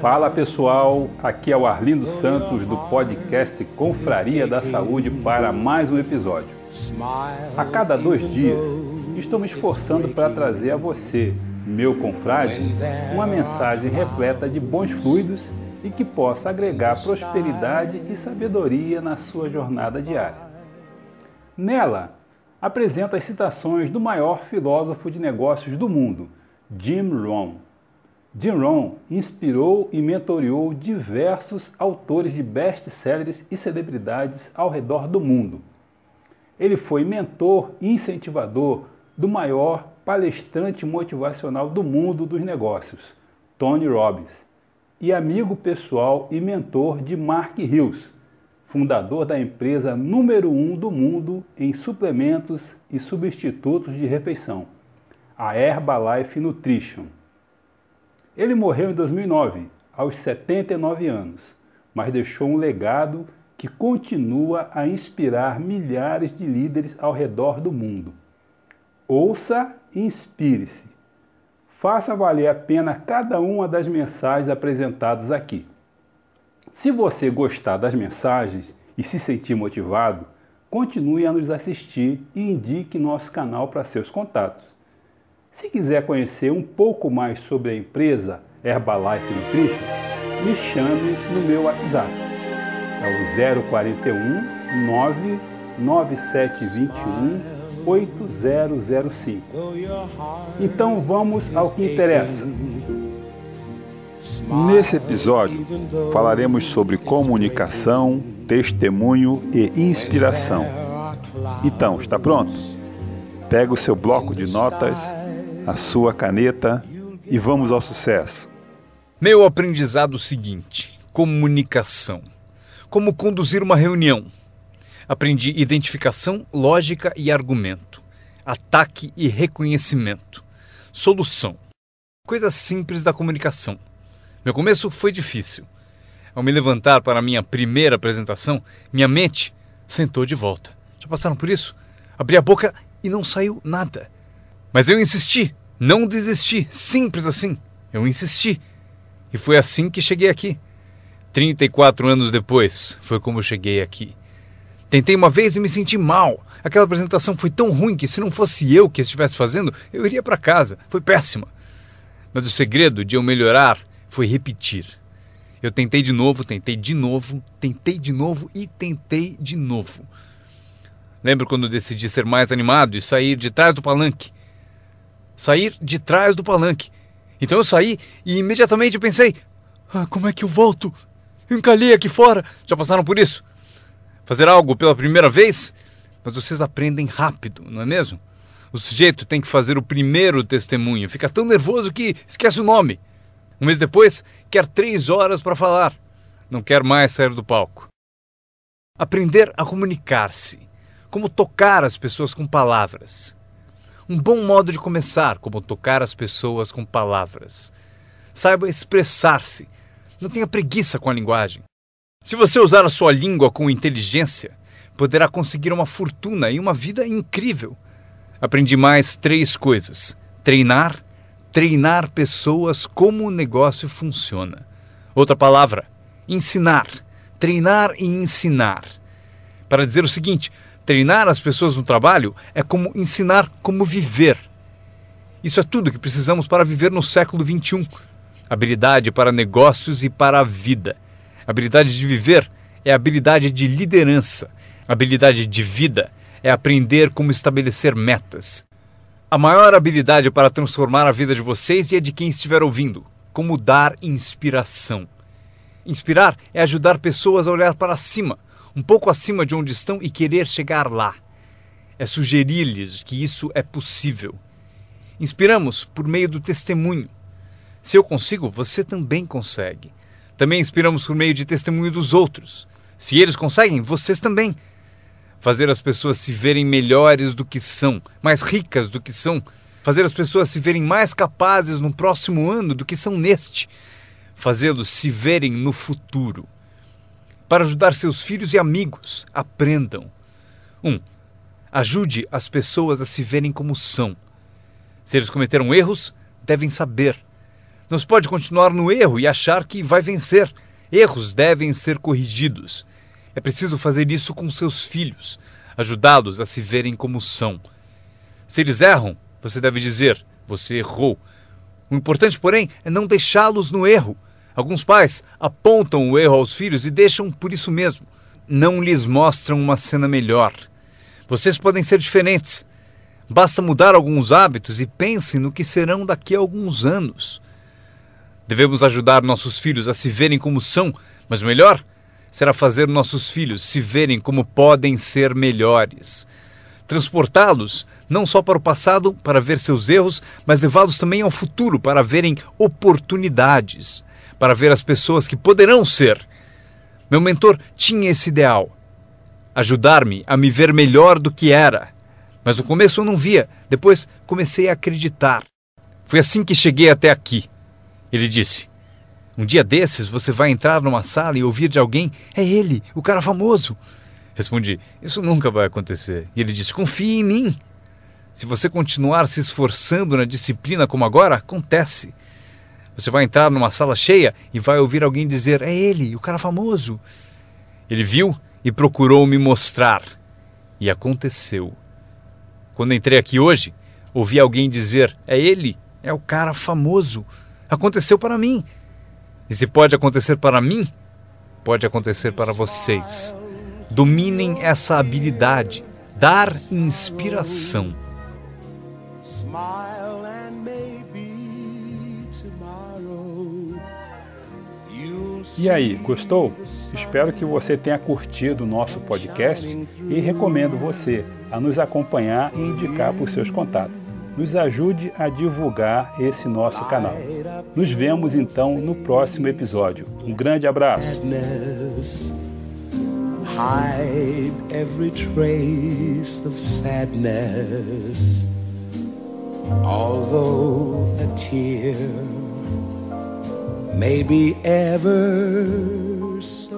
Fala pessoal, aqui é o Arlindo Santos do podcast Confraria da Saúde para mais um episódio. A cada dois dias, estou me esforçando para trazer a você, meu confrade, uma mensagem repleta de bons fluidos e que possa agregar prosperidade e sabedoria na sua jornada diária. Nela, apresento as citações do maior filósofo de negócios do mundo, Jim Rohn. Jim Rohn inspirou e mentoreou diversos autores de best-sellers e celebridades ao redor do mundo. Ele foi mentor e incentivador do maior palestrante motivacional do mundo dos negócios, Tony Robbins, e amigo pessoal e mentor de Mark Hills, fundador da empresa número um do mundo em suplementos e substitutos de refeição, a Herbalife Nutrition. Ele morreu em 2009, aos 79 anos, mas deixou um legado que continua a inspirar milhares de líderes ao redor do mundo. Ouça e inspire-se. Faça valer a pena cada uma das mensagens apresentadas aqui. Se você gostar das mensagens e se sentir motivado, continue a nos assistir e indique nosso canal para seus contatos. Se quiser conhecer um pouco mais sobre a empresa Herbalife Nutrition, me chame no meu WhatsApp. É o 041 99721 8005. Então vamos ao que interessa. Nesse episódio, falaremos sobre comunicação, testemunho e inspiração. Então, está pronto? Pega o seu bloco de notas, a sua caneta e vamos ao sucesso. Meu aprendizado seguinte: comunicação. Como conduzir uma reunião. Aprendi identificação, lógica e argumento, ataque e reconhecimento, solução. Coisas simples da comunicação. Meu começo foi difícil. Ao me levantar para a minha primeira apresentação, minha mente sentou de volta. Já passaram por isso? Abri a boca e não saiu nada. Mas eu insisti, não desisti, simples assim. Eu insisti. E foi assim que cheguei aqui. 34 anos depois, foi como cheguei aqui. Tentei uma vez e me senti mal. Aquela apresentação foi tão ruim que se não fosse eu que estivesse fazendo, eu iria para casa. Foi péssima. Mas o segredo de eu melhorar foi repetir. Eu tentei de novo, tentei de novo, tentei de novo e tentei de novo. Lembro quando decidi ser mais animado e sair de trás do palanque. Sair de trás do palanque. Então eu saí e imediatamente pensei: ah, como é que eu volto? Eu encalhei aqui fora. Já passaram por isso? Fazer algo pela primeira vez? Mas vocês aprendem rápido, não é mesmo? O sujeito tem que fazer o primeiro testemunho, fica tão nervoso que esquece o nome. Um mês depois, quer três horas para falar. Não quer mais sair do palco. Aprender a comunicar-se. Como tocar as pessoas com palavras. Um bom modo de começar, como tocar as pessoas com palavras. Saiba expressar-se. Não tenha preguiça com a linguagem. Se você usar a sua língua com inteligência, poderá conseguir uma fortuna e uma vida incrível. Aprendi mais três coisas: treinar, treinar pessoas como o negócio funciona. Outra palavra, ensinar. Treinar e ensinar. Para dizer o seguinte, treinar as pessoas no trabalho é como ensinar como viver. Isso é tudo que precisamos para viver no século XXI. Habilidade para negócios e para a vida. Habilidade de viver é habilidade de liderança. Habilidade de vida é aprender como estabelecer metas. A maior habilidade para transformar a vida de vocês e a de quem estiver ouvindo, como dar inspiração. Inspirar é ajudar pessoas a olhar para cima, um pouco acima de onde estão e querer chegar lá. É sugerir-lhes que isso é possível. Inspiramos por meio do testemunho. Se eu consigo, você também consegue. Também inspiramos por meio de testemunho dos outros. Se eles conseguem, vocês também fazer as pessoas se verem melhores do que são, mais ricas do que são, fazer as pessoas se verem mais capazes no próximo ano do que são neste, fazê-los se verem no futuro. Para ajudar seus filhos e amigos, aprendam. 1. Um, ajude as pessoas a se verem como são. Se eles cometeram erros, devem saber. Não se pode continuar no erro e achar que vai vencer. Erros devem ser corrigidos. É preciso fazer isso com seus filhos, ajudá-los a se verem como são. Se eles erram, você deve dizer: você errou. O importante, porém, é não deixá-los no erro. Alguns pais apontam o erro aos filhos e deixam por isso mesmo. Não lhes mostram uma cena melhor. Vocês podem ser diferentes. Basta mudar alguns hábitos e pensem no que serão daqui a alguns anos. Devemos ajudar nossos filhos a se verem como são, mas o melhor será fazer nossos filhos se verem como podem ser melhores. Transportá-los não só para o passado para ver seus erros, mas levá-los também ao futuro para verem oportunidades, para ver as pessoas que poderão ser. Meu mentor tinha esse ideal: ajudar-me a me ver melhor do que era. Mas no começo eu não via, depois comecei a acreditar. Foi assim que cheguei até aqui. Ele disse: Um dia desses você vai entrar numa sala e ouvir de alguém: É ele, o cara famoso. Respondi: Isso nunca vai acontecer. E ele disse: Confie em mim. Se você continuar se esforçando na disciplina como agora, acontece. Você vai entrar numa sala cheia e vai ouvir alguém dizer: É ele, o cara famoso. Ele viu e procurou me mostrar. E aconteceu. Quando entrei aqui hoje, ouvi alguém dizer: É ele, é o cara famoso aconteceu para mim. E se pode acontecer para mim, pode acontecer para vocês. Dominem essa habilidade, dar inspiração. E aí, gostou? Espero que você tenha curtido o nosso podcast e recomendo você a nos acompanhar e indicar para os seus contatos nos ajude a divulgar esse nosso canal. Nos vemos então no próximo episódio. Um grande abraço. Hide every trace of sadness, although a tear maybe ever so.